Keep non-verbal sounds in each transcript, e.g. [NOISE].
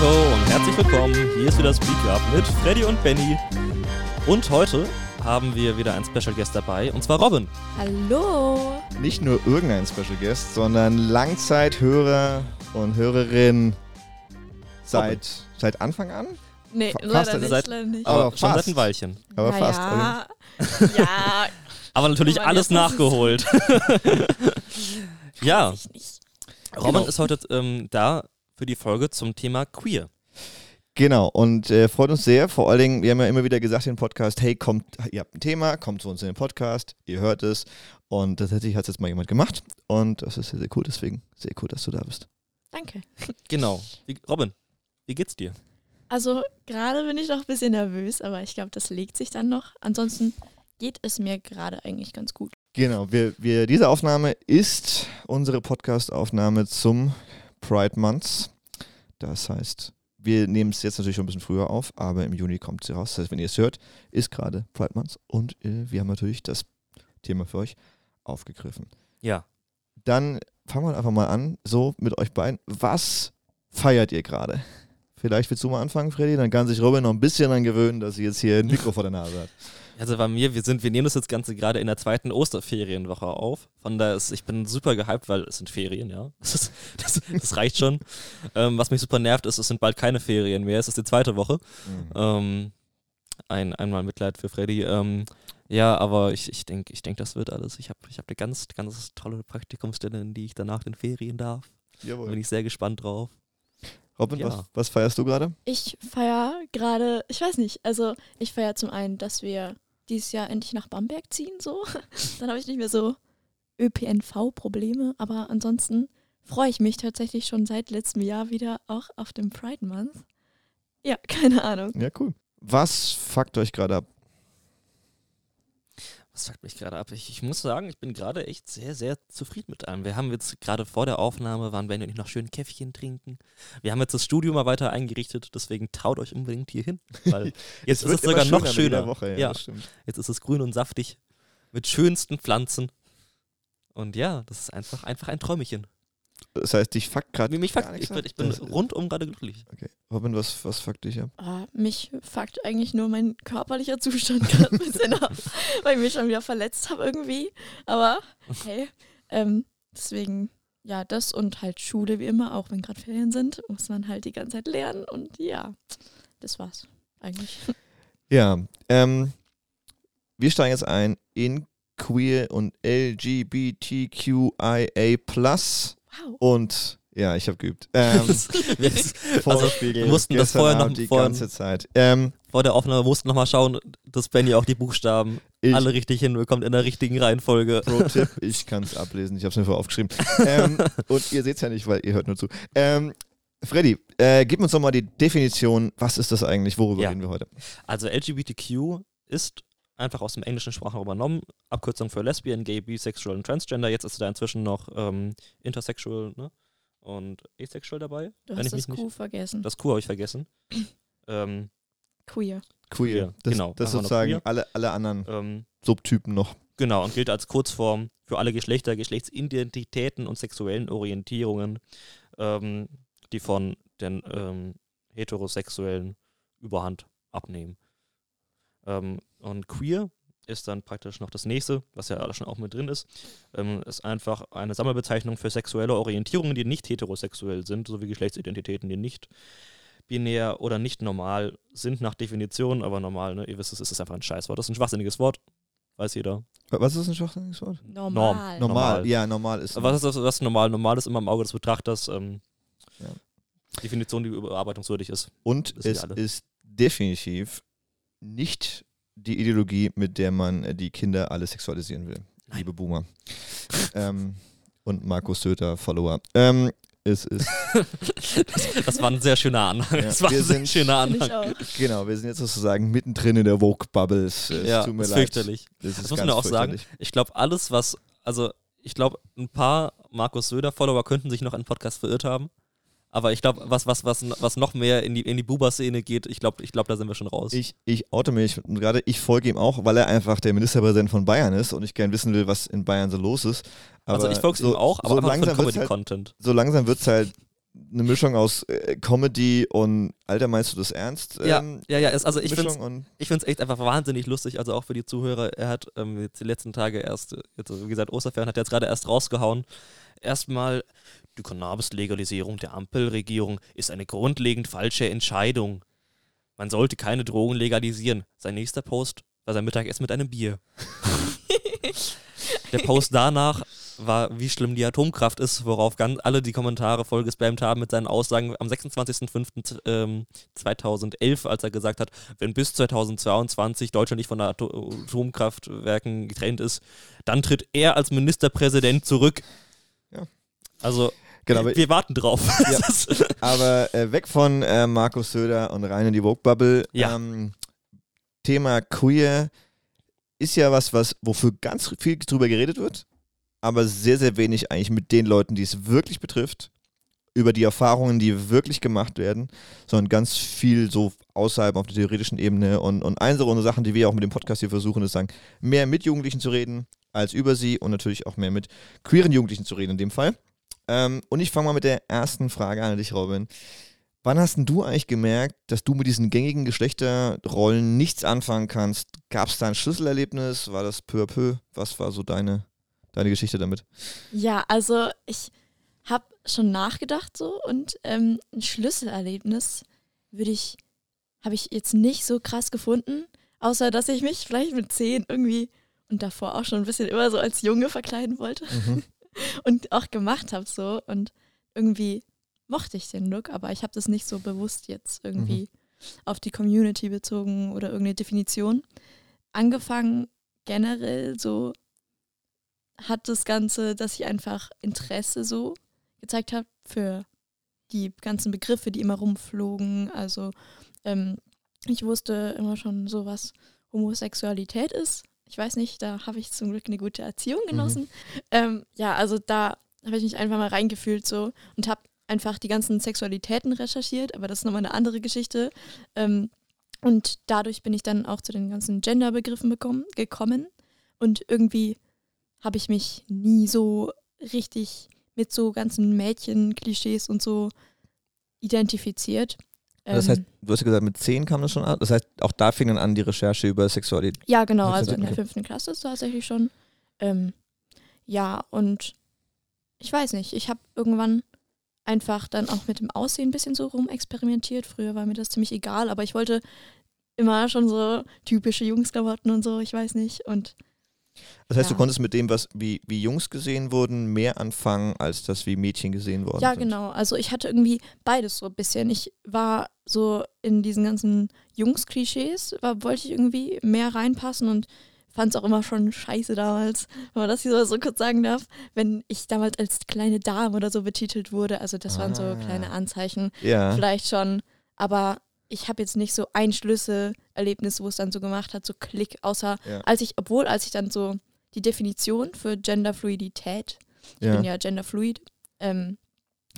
ho und herzlich willkommen. Hier ist wieder Speak Up mit Freddy und Benny. Und heute haben wir wieder einen Special Guest dabei, und zwar Robin. Hallo. Nicht nur irgendein Special Guest, sondern Langzeithörer und Hörerin seit, seit Anfang an? Nee, Fa- leider fast nicht, seit- leider nicht. Aber schon fast. seit ein Weilchen. Aber Na fast. Ja, ja [LAUGHS] Aber natürlich Mann, alles nachgeholt. [LAUGHS] ja. Robin Genau. ist heute ähm, da für die Folge zum Thema Queer. Genau, und äh, freut uns sehr. Vor allen Dingen, wir haben ja immer wieder gesagt im Podcast, hey, kommt, ihr habt ein Thema, kommt zu uns in den Podcast, ihr hört es. Und tatsächlich hat es jetzt mal jemand gemacht. Und das ist sehr, sehr cool, deswegen sehr cool, dass du da bist. Danke. [LAUGHS] Genau. Wie, Robin, wie geht's dir? Also gerade bin ich noch ein bisschen nervös, aber ich glaube, das legt sich dann noch. Ansonsten geht es mir gerade eigentlich ganz gut. Genau, wir, wir, diese Aufnahme ist unsere Podcast-Aufnahme zum Pride Month. Das heißt, wir nehmen es jetzt natürlich schon ein bisschen früher auf, aber im Juni kommt sie raus. Das heißt, wenn ihr es hört, ist gerade Pride Month und äh, wir haben natürlich das Thema für euch aufgegriffen. Ja. Dann fangen wir einfach mal an, so mit euch beiden. Was feiert ihr gerade? Vielleicht willst du mal anfangen, Freddy, dann kann sich Robin noch ein bisschen daran gewöhnen, dass sie jetzt hier ein Mikro vor der Nase hat. [LAUGHS] Also bei mir, wir sind, wir nehmen das jetzt Ganze gerade in der zweiten Osterferienwoche auf. Von daher ist, ich bin super gehypt, weil es sind Ferien, ja. [LAUGHS] Das, ist, das, das reicht schon. Ähm, was mich super nervt, ist, es sind bald keine Ferien mehr. Es ist die zweite Woche. Ähm, ein, einmal Mitleid für Freddy. Ähm, ja, aber ich, ich denke, ich denk, das wird alles. Ich habe ich hab eine ganz, ganz tolle Praktikumsstelle, in die ich danach den Ferien darf. Da bin Jawohl. ich sehr gespannt drauf. Robin, Ja. was, was feierst du gerade? Ich feiere gerade, ich weiß nicht, also ich feiere zum einen, dass wir dieses Jahr endlich nach Bamberg ziehen, so. [LAUGHS] Dann habe ich nicht mehr so ÖPNV-Probleme, aber ansonsten freue ich mich tatsächlich schon seit letztem Jahr wieder auch auf dem Pride Month. Ja, [LAUGHS] keine Ahnung. Ja, cool. Was fuckt euch gerade ab? Was sagt mich gerade ab? Ich, ich muss sagen, ich bin gerade echt sehr, sehr zufrieden mit allem. Wir haben jetzt gerade vor der Aufnahme, waren Benny und ich noch schön Käffchen trinken. Wir haben jetzt das Studio mal weiter eingerichtet, deswegen traut euch unbedingt hier hin. Weil [LAUGHS] jetzt ist es sogar noch mit jeder schöner. Woche, ja, Ja. Das. Jetzt ist es grün und saftig mit schönsten Pflanzen. Und ja, das ist einfach, einfach ein Träumchen. Das heißt, dich fuckt gerade. Mich fuckt, ich, bin- ich bin Das- rundum gerade glücklich. Okay. Robin, was, was fuckt dich ab? Ah, mich fuckt eigentlich nur mein körperlicher Zustand [LAUGHS] gerade ein bisschen ab, weil ich mich schon wieder verletzt habe irgendwie. Aber hey, ähm, deswegen, ja, das und halt Schule wie immer, auch wenn gerade Ferien sind, muss man halt die ganze Zeit lernen und ja, das war's eigentlich. [LAUGHS] Ja, ähm, wir steigen jetzt ein in Queer und LGBTQIA+. Wow. Und ja, ich habe geübt. [LAUGHS] Ähm, Wir- also, wir mussten das vorher noch die vorher- ganze Zeit. Ähm, vor der Aufnahme mussten nochmal schauen, dass Benny auch die Buchstaben ich, alle richtig hinbekommt in der richtigen Reihenfolge. Pro-Tipp, ich kann es ablesen, ich habe es mir vorher aufgeschrieben. ähm, [LAUGHS] und ihr seht es ja nicht, weil ihr hört nur zu. Ähm, Freddy, äh, gib uns doch mal die Definition, was ist das eigentlich, worüber Ja. reden wir heute? Also LGBTQ ist einfach aus dem englischen Sprachraum übernommen, Abkürzung für Lesbian, Gay, Bisexual und Transgender. Jetzt ist da inzwischen noch ähm, Intersexual ne? und Asexual dabei. Du hast ich das Q nicht, vergessen. das Q habe ich vergessen. [COUGHS] ähm, Queer. Queer. Das, genau, Das sozusagen alle, alle anderen ähm, Subtypen noch. genau, und gilt als Kurzform für alle Geschlechter, Geschlechtsidentitäten und sexuellen Orientierungen, ähm, die von den ähm, Heterosexuellen Überhand abnehmen. Ähm, und queer ist dann praktisch noch das nächste, was ja schon auch mit drin ist, ähm, ist einfach eine Sammelbezeichnung für sexuelle Orientierungen, die nicht heterosexuell sind, sowie Geschlechtsidentitäten, die nicht binär oder nicht normal sind nach Definition, aber normal, ne? Ihr wisst, es ist einfach ein Scheißwort. Das ist ein schwachsinniges Wort, weiß jeder. Was ist ein schwachsinniges Wort? Normal. Normal. Normal. Ja, normal ist. Was ist das, was normal? Normal ist immer im Auge des Betrachters. Ähm, Ja. Definition, die überarbeitungswürdig ist. Und es alle. ist definitiv nicht die Ideologie, mit der man äh, die Kinder alle sexualisieren will. Nein. Liebe Boomer. [LAUGHS] ähm, und Markus Söder Follower. Ähm, es ist, Das, [LAUGHS] das war ein sehr schöner Anhang. Ja, das war wir ein sehr sind- schöner Anhang. genau, wir sind jetzt sozusagen mittendrin in der Vogue-Bubble. Es, es Ja, tut mir ist leid. fürchterlich. Das, ist Das muss man auch sagen. Ich glaube, alles, was, also ich glaube, ein paar Markus Söder-Follower könnten sich noch an den Podcast verirrt haben. Aber ich glaube, was, was, was, was noch mehr in die, in die Buber-Szene geht, ich glaube, ich glaub, da sind wir schon raus. Ich, ich oute mich gerade, ich folge ihm auch, weil er einfach der Ministerpräsident von Bayern ist und ich gern wissen will, was in Bayern so los ist. Aber also ich folge so, ihm auch, aber so langsam halt, Comedy-Content. so langsam wird es halt eine Mischung aus äh, Comedy und Alter, meinst du das ernst? Ja, ähm, ja, ja. Es, also ich finde es echt einfach wahnsinnig lustig, also auch für die Zuhörer. Er hat ähm, jetzt die letzten Tage erst, jetzt, wie gesagt, Osterferien hat er jetzt gerade erst rausgehauen. Erstmal, die Cannabis-Legalisierung der Ampelregierung ist eine grundlegend falsche Entscheidung. Man sollte keine Drogen legalisieren. Sein nächster Post war sein Mittagessen mit einem Bier. [LAUGHS] Der Post danach war, wie schlimm die Atomkraft ist, worauf ganz alle die Kommentare voll gespammt haben mit seinen Aussagen am 26.05.2011, ähm, als er gesagt hat, wenn bis 2022 Deutschland nicht von der Ato Atomkraftwerken getrennt ist, dann tritt er als Ministerpräsident zurück. Ja. Also, Genau, aber- wir warten drauf. Ja. [LAUGHS] Aber äh, weg von äh, Markus Söder und rein in die Vogue-Bubble. Ja. Ähm, Thema Queer ist ja was, was, wofür ganz viel drüber geredet wird, aber sehr, sehr wenig eigentlich mit den Leuten, die es wirklich betrifft, über die Erfahrungen, die wirklich gemacht werden, sondern ganz viel so außerhalb auf der theoretischen Ebene. Und, und eine eine Sachen, die wir auch mit dem Podcast hier versuchen, ist sagen, mehr mit Jugendlichen zu reden als über sie und natürlich auch mehr mit queeren Jugendlichen zu reden in dem Fall. Ähm, und ich fange mal mit der ersten Frage an dich, Robin. Wann hast denn du eigentlich gemerkt, dass du mit diesen gängigen Geschlechterrollen nichts anfangen kannst? Gab es da ein Schlüsselerlebnis? War das peu à peu? Was war so deine, deine Geschichte damit? Ja, also ich habe schon nachgedacht so und ähm, ein Schlüsselerlebnis würde ich, habe ich jetzt nicht so krass gefunden, außer dass ich mich vielleicht mit zehn irgendwie und davor auch schon ein bisschen immer so als Junge verkleiden wollte und auch gemacht habe so und irgendwie mochte ich den Look, aber ich habe das nicht so bewusst jetzt irgendwie auf die Community bezogen oder irgendeine Definition. Angefangen generell so hat das Ganze, dass ich einfach Interesse so gezeigt habe für die ganzen Begriffe, die immer rumflogen. Also ähm, ich wusste immer schon so, was Homosexualität ist. Ich weiß nicht, da habe ich zum Glück eine gute Erziehung genossen. Ähm, ja, also da habe ich mich einfach mal reingefühlt so und habe einfach die ganzen Sexualitäten recherchiert, aber das ist nochmal eine andere Geschichte. Ähm, und dadurch bin ich dann auch zu den ganzen Gender-Begriffen bekommen, gekommen. Und irgendwie habe ich mich nie so richtig mit so ganzen Mädchen-Klischees und so identifiziert. Das Ähm, heißt, du hast ja gesagt, mit 10 kam das schon an. Das heißt, auch da fing dann an die Recherche über Sexualität. Ja, genau, also in der fünften Klasse ist tatsächlich schon. Ähm, ja, und ich weiß nicht, ich habe irgendwann einfach dann auch mit dem Aussehen ein bisschen so rumexperimentiert. Früher war mir das ziemlich egal, aber ich wollte immer schon so typische Jungsklamotten und so, ich weiß nicht. Und Das heißt, du Ja. konntest mit dem, was wie, wie Jungs gesehen wurden, mehr anfangen, als das wie Mädchen gesehen worden ja, sind. genau, also ich hatte irgendwie beides so ein bisschen. Ich war so in diesen ganzen Jungs-Klischees, war- wollte ich irgendwie mehr reinpassen und fand es auch immer schon scheiße damals, wenn man das hier so kurz sagen darf, wenn ich damals als kleine Dame oder so betitelt wurde. Also das waren so Ah. kleine Anzeichen, Ja. vielleicht schon. Aber ich habe jetzt nicht so ein Schlüsselerlebnis, wo es dann so gemacht hat, so Klick, außer Ja. als ich, obwohl als ich dann so die Definition für Genderfluidität, ich ja. bin ja genderfluid, ähm,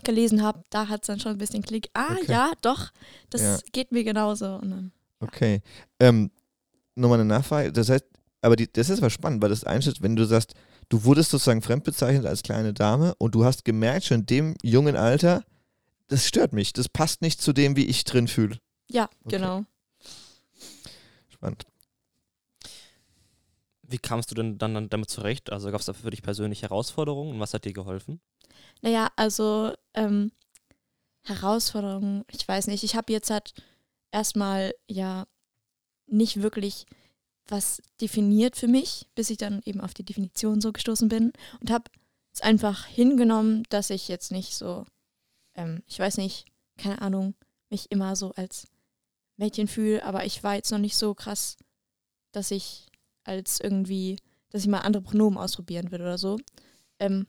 gelesen habe, da hat es dann schon ein bisschen Klick. Ah Okay. ja, doch, das Ja. geht mir genauso. Dann, Okay. Ähm, Nochmal eine Nachfrage. Das heißt, aber die, das ist aber spannend, weil das einstellt, wenn du sagst, du wurdest sozusagen fremdbezeichnet als kleine Dame und du hast gemerkt, schon in dem jungen Alter, das stört mich. Das passt nicht zu dem, wie ich drin fühle. Ja, Okay. genau. Spannend. Wie kamst du denn dann damit zurecht? Also gab es da für dich persönlich Herausforderungen und was hat dir geholfen? Naja, also ähm, Herausforderungen, ich weiß nicht. Ich habe jetzt halt erstmal ja nicht wirklich was definiert für mich, bis ich dann eben auf die Definition so gestoßen bin und habe es einfach hingenommen, dass ich jetzt nicht so, ähm, ich weiß nicht, keine Ahnung, mich immer so als Mädchen fühle, aber ich war jetzt noch nicht so krass, dass ich als irgendwie, dass ich mal andere Pronomen ausprobieren will oder so. Ähm,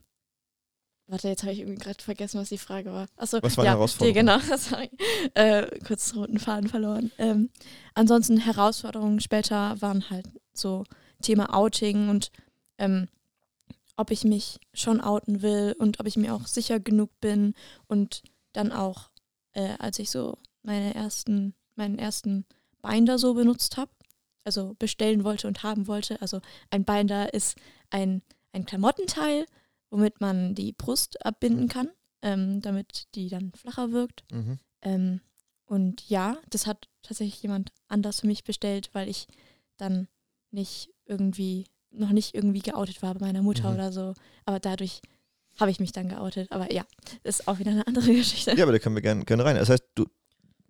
warte, jetzt habe ich irgendwie gerade vergessen, was die Frage war. Achso, Was waren ja, Herausforderungen? die- Genau, [LAUGHS] sorry. Äh, kurz roten Faden verloren. Ähm, ansonsten Herausforderungen später waren halt so Thema Outing und ähm, ob ich mich schon outen will und ob ich mir auch sicher genug bin und dann auch, äh, als ich so meine ersten, meinen ersten Binder so benutzt habe, also bestellen wollte und haben wollte. Also ein Binder ist ein, ein Klamottenteil, womit man die Brust abbinden kann. ähm, damit die dann flacher wirkt. Mhm. Ähm, und ja, das hat tatsächlich jemand anders für mich bestellt, weil ich dann nicht irgendwie, noch nicht irgendwie geoutet war bei meiner Mutter Mhm. oder so. Aber dadurch habe ich mich dann geoutet. Aber ja, ist auch wieder eine andere [LAUGHS] Geschichte. Ja, aber da können wir gerne gerne rein. Das heißt, du,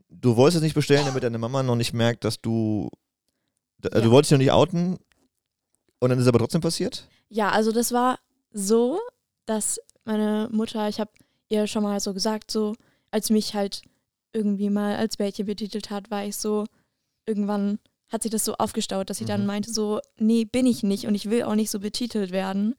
du wolltest es nicht bestellen, damit deine Mama noch nicht merkt, dass du. da- Ja. Du wolltest dich noch nicht outen und dann ist es aber trotzdem passiert? Ja, also das war so, dass meine Mutter, ich habe ihr schon mal so gesagt, so als mich halt irgendwie mal als Mädchen betitelt hat, war ich so, irgendwann hat sich das so aufgestaut, dass sie dann Mhm. meinte so, nee, bin ich nicht und ich will auch nicht so betitelt werden.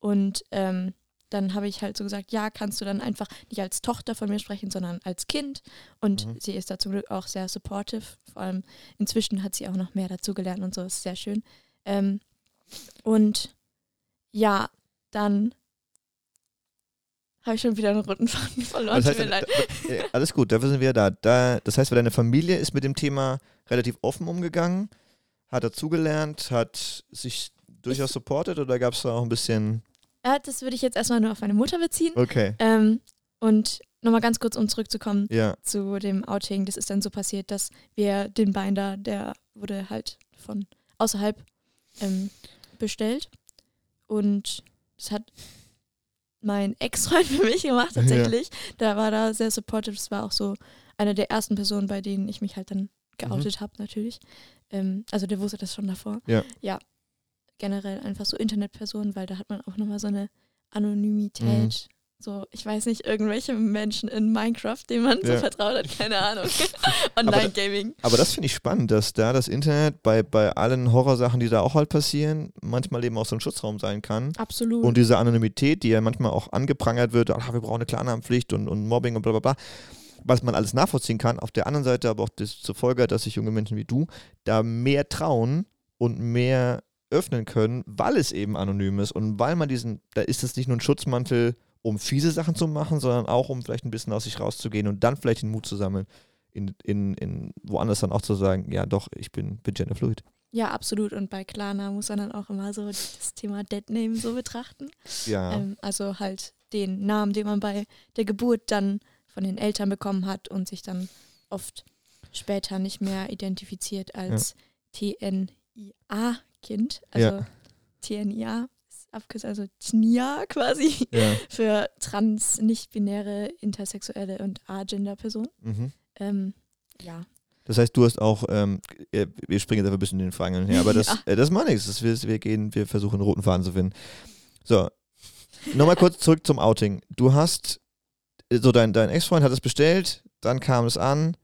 Und ähm, dann habe ich halt so gesagt, ja, kannst du dann einfach nicht als Tochter von mir sprechen, sondern als Kind. Und Mhm. sie ist da zum Glück auch sehr supportive. Vor allem inzwischen hat sie auch noch mehr dazu gelernt und so, ist sehr schön. Ähm, und ja, dann habe ich schon wieder einen roten Faden [LAUGHS] verloren. Das heißt, Tut mir leid. da- äh, alles gut, dafür sind wir da. da. Das heißt, deine Familie ist mit dem Thema relativ offen umgegangen, hat dazugelernt, hat sich durchaus supportet oder gab es da auch ein bisschen. Ja, das würde ich jetzt erstmal nur auf meine Mutter beziehen. Okay, Ähm, und nochmal ganz kurz, um zurückzukommen ja. zu dem Outing. Das ist dann so passiert, dass wir den Binder, der wurde halt von außerhalb ähm, bestellt. Und das hat mein Ex-Freund [LAUGHS] für mich gemacht, Ja. tatsächlich. Der war da sehr supportive. Das war auch so eine der ersten Personen, bei denen ich mich halt dann geoutet habe, natürlich. Ähm, also der wusste das schon davor. Ja. Ja. Generell einfach so Internetpersonen, weil da hat man auch nochmal so eine Anonymität. So, ich weiß nicht, irgendwelche Menschen in Minecraft, denen man so Ja. vertraut hat, keine Ahnung. [LAUGHS] [LAUGHS] Online-Gaming. Aber das finde ich spannend, dass da das Internet bei, bei allen Horrorsachen, die da auch halt passieren, manchmal eben auch so ein Schutzraum sein kann. Absolut. Und diese Anonymität, die ja manchmal auch angeprangert wird, ach, wir brauchen eine Klarnamenpflicht und, und Mobbing und bla bla bla, was man alles nachvollziehen kann. Auf der anderen Seite aber auch das zur Folge, dass sich junge Menschen wie du da mehr trauen und mehr öffnen können, weil es eben anonym ist und weil man diesen, da ist es nicht nur ein Schutzmantel, um fiese Sachen zu machen, sondern auch um vielleicht ein bisschen aus sich rauszugehen und dann vielleicht den Mut zu sammeln, in, in, in woanders dann auch zu sagen, ja doch, ich bin, bin genderfluid. ja, absolut. Und bei Klarna muss man dann auch immer so das Thema Deadname so betrachten. Ja. Ähm, also halt den Namen, den man bei der Geburt dann von den Eltern bekommen hat und sich dann oft später nicht mehr identifiziert als TNIA-Kind. Also Ja. TNIA ist abgekürzt, also TNIA quasi ja. [LAUGHS] für trans, nicht-binäre, intersexuelle und agender-Personen. Mhm. Ähm, ja. Das heißt, du hast auch, ähm, äh, wir springen jetzt einfach ein bisschen in den Fragen hin und her, aber das, [LAUGHS] Ja. äh, das macht nichts. Das, wir, wir gehen, wir versuchen einen roten Faden zu finden. So, nochmal kurz zurück zum Outing. Du hast, äh, so dein, dein Ex-Freund hat es bestellt, dann kam es an.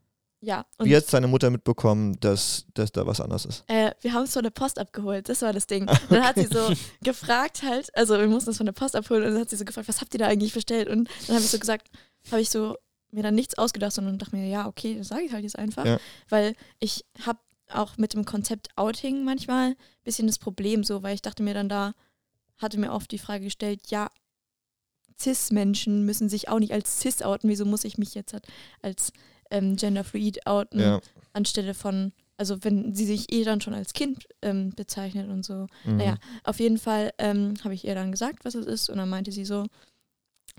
Ja, und Wie hat deine Mutter mitbekommen, dass, dass da was anders ist? Äh, wir haben es von der Post abgeholt, das war das Ding. Und [LAUGHS] dann hat sie so gefragt halt, also wir mussten es von der Post abholen und dann hat sie so gefragt, was habt ihr da eigentlich bestellt? Und dann habe ich so gesagt, habe ich so mir dann nichts ausgedacht, sondern dachte mir, ja, okay, das sage ich halt jetzt einfach. Ja. Weil ich habe auch mit dem Konzept Outing manchmal ein bisschen das Problem so, weil ich dachte mir dann da, hatte mir oft die Frage gestellt, ja, Cis-Menschen müssen sich auch nicht als Cis outen, wieso muss ich mich jetzt halt als ähm, genderfluid outen? Ja. anstelle von, also wenn sie sich eh dann schon als Kind ähm, bezeichnet und so. Mhm. Naja, auf jeden Fall ähm, habe ich ihr dann gesagt, was es ist und dann meinte sie so,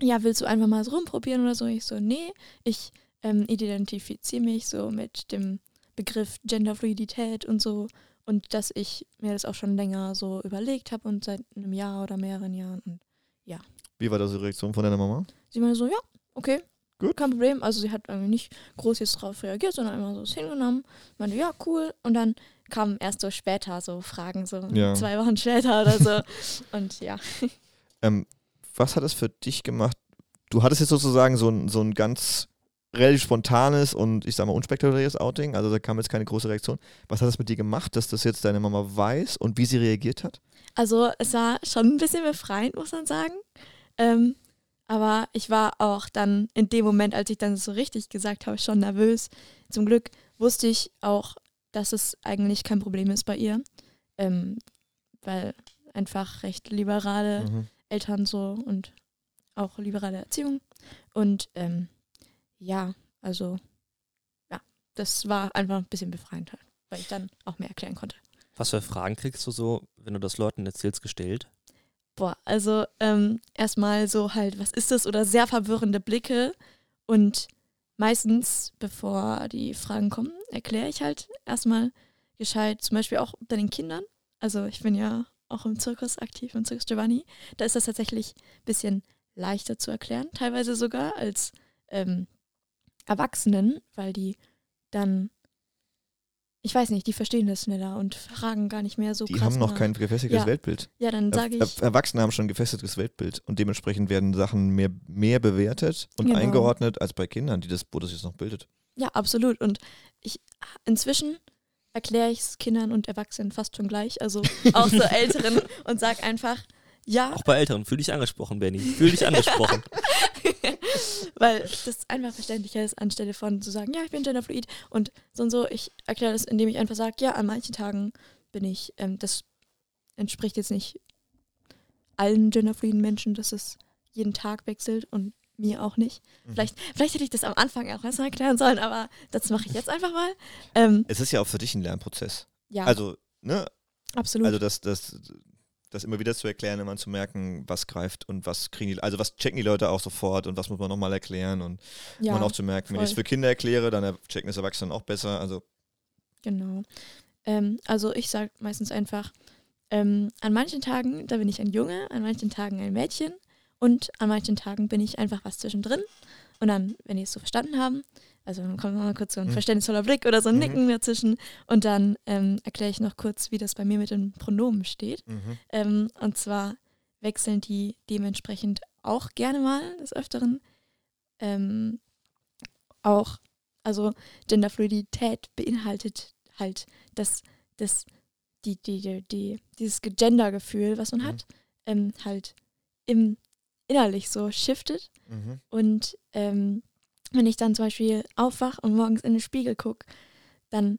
ja, willst du einfach mal so rumprobieren oder so? Ich so, nee, ich ähm, identifiziere mich so mit dem Begriff Genderfluidität und so und dass ich mir das auch schon länger so überlegt habe und seit einem Jahr oder mehreren Jahren und Wie war das die Reaktion von deiner Mama? sie meinte so, ja, okay, Gut. kein Problem. Also sie hat irgendwie nicht groß jetzt drauf reagiert, sondern immer so es hingenommen. Meinte, ja, cool. Und dann kamen erst so später so Fragen, so Ja. zwei Wochen später oder so. [LAUGHS] Und ja. Ähm, was hat es für dich gemacht? Du hattest jetzt sozusagen so ein, so ein ganz relativ spontanes und ich sag mal unspektakuläres Outing, also da kam jetzt keine große Reaktion. Was hat das mit dir gemacht, dass das jetzt deine Mama weiß und wie sie reagiert hat? Also es war schon ein bisschen befreiend, muss man sagen. Ähm, aber ich war auch dann in dem Moment, als ich dann so richtig gesagt habe, schon nervös. Zum Glück wusste ich auch, dass es eigentlich kein Problem ist bei ihr. Ähm, weil einfach recht liberale Mhm. Eltern so und auch liberale Erziehung. Und ähm, ja, also ja, das war einfach ein bisschen befreiend halt, weil ich dann auch mehr erklären konnte. Was für Fragen kriegst du so, wenn du das Leuten erzählst, gestellt? Boah, also ähm, erstmal so halt, was ist das? Oder sehr verwirrende Blicke. Und meistens, bevor die Fragen kommen, erkläre ich halt erstmal gescheit, zum Beispiel auch bei den Kindern. Also ich bin ja auch im Zirkus aktiv, im Zirkus Giovanni. Da ist das tatsächlich ein bisschen leichter zu erklären, teilweise sogar als ähm, Erwachsenen, weil die dann ich weiß nicht, die verstehen das schneller und fragen gar nicht mehr so Die krass haben noch nach. kein gefestigtes Ja. Weltbild. Ja, dann sage ich, Erwachsene haben schon ein gefestigtes Weltbild und dementsprechend werden Sachen mehr, mehr bewertet und Genau. eingeordnet als bei Kindern, die das, wo das jetzt noch bildet. ja, absolut. Und ich inzwischen erkläre ich es Kindern und Erwachsenen fast schon gleich, also [LAUGHS] auch so Älteren und sag einfach, ja, Auch bei Älteren. Fühl dich angesprochen, Benny. Fühl dich angesprochen. [LAUGHS] weil das einfach verständlicher ist, anstelle von zu sagen, ja, ich bin genderfluid und so und so. Ich erkläre das, indem ich einfach sage, ja, an manchen Tagen bin ich, ähm, das entspricht jetzt nicht allen genderfluiden Menschen, dass es jeden Tag wechselt und mir auch nicht. Mhm. Vielleicht, vielleicht hätte ich das am Anfang auch erstmal erklären sollen, aber das mache ich jetzt einfach mal. Ähm, Es ist ja auch für dich ein Lernprozess. ja, Also, ne, absolut. also das, das, das immer wieder zu erklären, immer zu merken, was greift und was kriegen die, also was checken die Leute auch sofort und was muss man nochmal erklären und ja, man auch zu merken, wenn ich es voll. für Kinder erkläre, dann checken es Erwachsene auch besser. Also Genau. Ähm, also ich sage meistens einfach, ähm, an manchen Tagen, da bin ich ein Junge, an manchen Tagen ein Mädchen und an manchen Tagen bin ich einfach was zwischendrin. Und dann, wenn die es so verstanden haben, also dann kommt noch mal kurz so ein Mhm. verständnisvoller Blick oder so ein Mhm. Nicken dazwischen und dann ähm, erkläre ich noch kurz, wie das bei mir mit den Pronomen steht. mhm. Ähm, und zwar wechseln die dementsprechend auch gerne mal des Öfteren. Ähm, auch, also Genderfluidität beinhaltet halt das, das, die, die, die, die, dieses Gender-Gefühl, was man Mhm. hat, ähm, halt im innerlich so shiftet. Mhm. Und ähm, wenn ich dann zum Beispiel aufwach und morgens in den Spiegel gucke, dann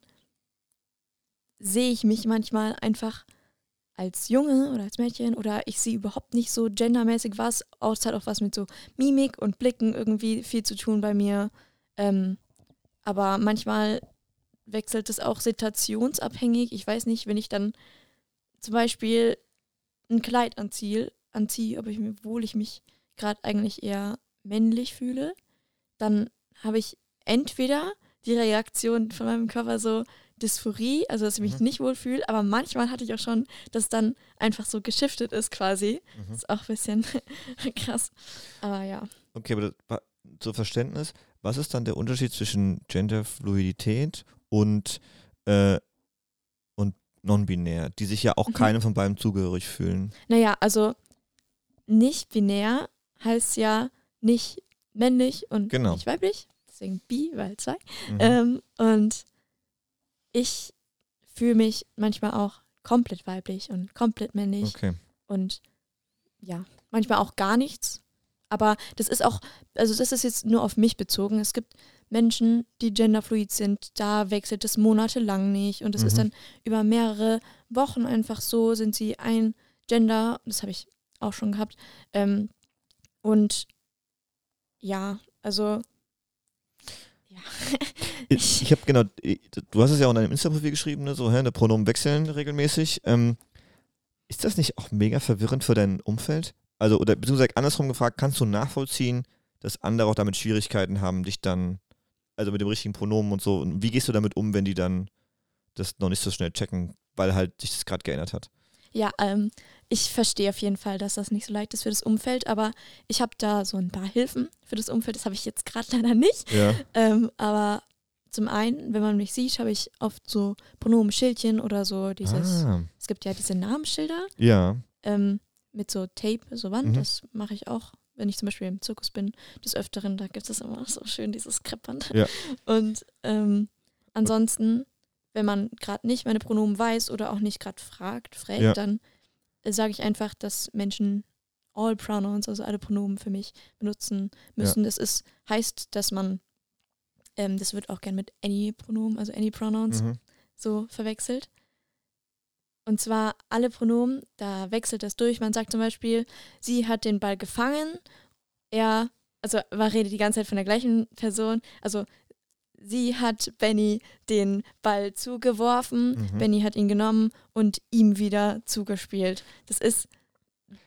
sehe ich mich manchmal einfach als Junge oder als Mädchen oder ich sehe überhaupt nicht so gendermäßig was, außer hat auch was mit so Mimik und Blicken irgendwie viel zu tun bei mir. Ähm, aber manchmal wechselt es auch situationsabhängig. Ich weiß nicht, wenn ich dann zum Beispiel ein Kleid anziehe, anziehe, ob ich mir, obwohl ich mich gerade eigentlich eher männlich fühle, dann habe ich entweder die Reaktion von meinem Körper so Dysphorie, also dass ich mich Mhm. nicht wohl fühle, aber manchmal hatte ich auch schon, dass dann einfach so geschiftet ist quasi. Mhm. Das ist auch ein bisschen [LAUGHS] krass. Aber ja. Okay, aber das, zur Verständnis, was ist dann der Unterschied zwischen Genderfluidität und, äh, und non-binär, die sich ja auch Mhm. keinem von beiden zugehörig fühlen? Naja, also nicht binär heißt ja nicht männlich und Genau. nicht weiblich. Deswegen bi, weil zwei. Mhm. Ähm, und ich fühle mich manchmal auch komplett weiblich und komplett männlich okay. und ja, manchmal auch gar nichts. Aber das ist auch, also das ist jetzt nur auf mich bezogen. Es gibt Menschen, die genderfluid sind, da wechselt es monatelang nicht und es ist Mhm. dann über mehrere Wochen einfach so, sind sie ein Gender, das habe ich auch schon gehabt. Ähm, und ja, also ja. [LAUGHS] Ich, ich habe genau, du hast es ja auch in deinem Insta-Profil geschrieben, ne, so, hä, der Pronomen wechseln regelmäßig. Ähm, ist das nicht auch mega verwirrend für dein Umfeld? Also, oder beziehungsweise andersrum gefragt, kannst du nachvollziehen, dass andere auch damit Schwierigkeiten haben, dich dann, also mit dem richtigen Pronomen und so, und wie gehst du damit um, wenn die dann das noch nicht so schnell checken, weil halt sich das gerade geändert hat? Ja, ähm, ich verstehe auf jeden Fall, dass das nicht so leicht ist für das Umfeld, aber ich habe da so ein paar Hilfen für das Umfeld. Das habe ich jetzt gerade [LAUGHS] leider nicht. Ja. Ähm, aber zum einen, wenn man mich sieht, habe ich oft so Pronomenschildchen oder so dieses, Ah, es gibt ja diese Namensschilder ja. ähm, mit so Tape, so Wand. Mhm. Das mache ich auch, wenn ich zum Beispiel im Zirkus bin, des Öfteren, da gibt es immer so schön dieses Kreppband. Ja. [LAUGHS] Und ähm, ansonsten, wenn man gerade nicht meine Pronomen weiß oder auch nicht gerade fragt, fragt, Ja. dann sage ich einfach, dass Menschen all pronouns, also alle Pronomen für mich benutzen müssen. Das ist, heißt, dass man, ähm, das wird auch gern mit any Pronomen, also any pronouns Mhm. so verwechselt. Und zwar alle Pronomen, da wechselt das durch. Man sagt zum Beispiel, sie hat den Ball gefangen. Er, also man redet die ganze Zeit von der gleichen Person. Also sie hat Benny den Ball zugeworfen, Mhm. Benny hat ihn genommen und ihm wieder zugespielt. Das ist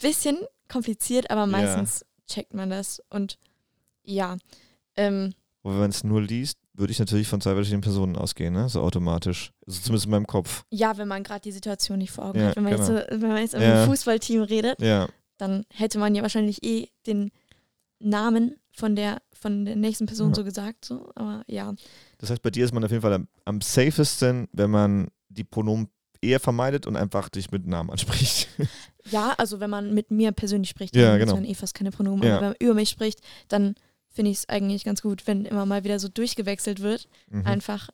bisschen kompliziert, aber meistens checkt man das. Und ja, ähm, Und wenn man es nur liest, würde ich natürlich von zwei verschiedenen Personen ausgehen, ne? So automatisch. Also zumindest in meinem Kopf. ja, wenn man gerade die Situation nicht vor Augen Ja, hat. Wenn man, genau. jetzt, so, wenn man jetzt Ja. Fußballteam redet, Ja. dann hätte man ja wahrscheinlich eh den Namen von der von der nächsten Person Ja. so gesagt. So. Aber ja, Das heißt, bei dir ist man auf jeden Fall am, am safesten, wenn man die Pronomen eher vermeidet und einfach dich mit Namen anspricht. [LAUGHS] ja, also wenn man mit mir persönlich spricht, Ja, dann genau. man eh fast keine Pronomen. Ja. Aber wenn man über mich spricht, dann finde ich es eigentlich ganz gut, wenn immer mal wieder so durchgewechselt wird. Mhm. einfach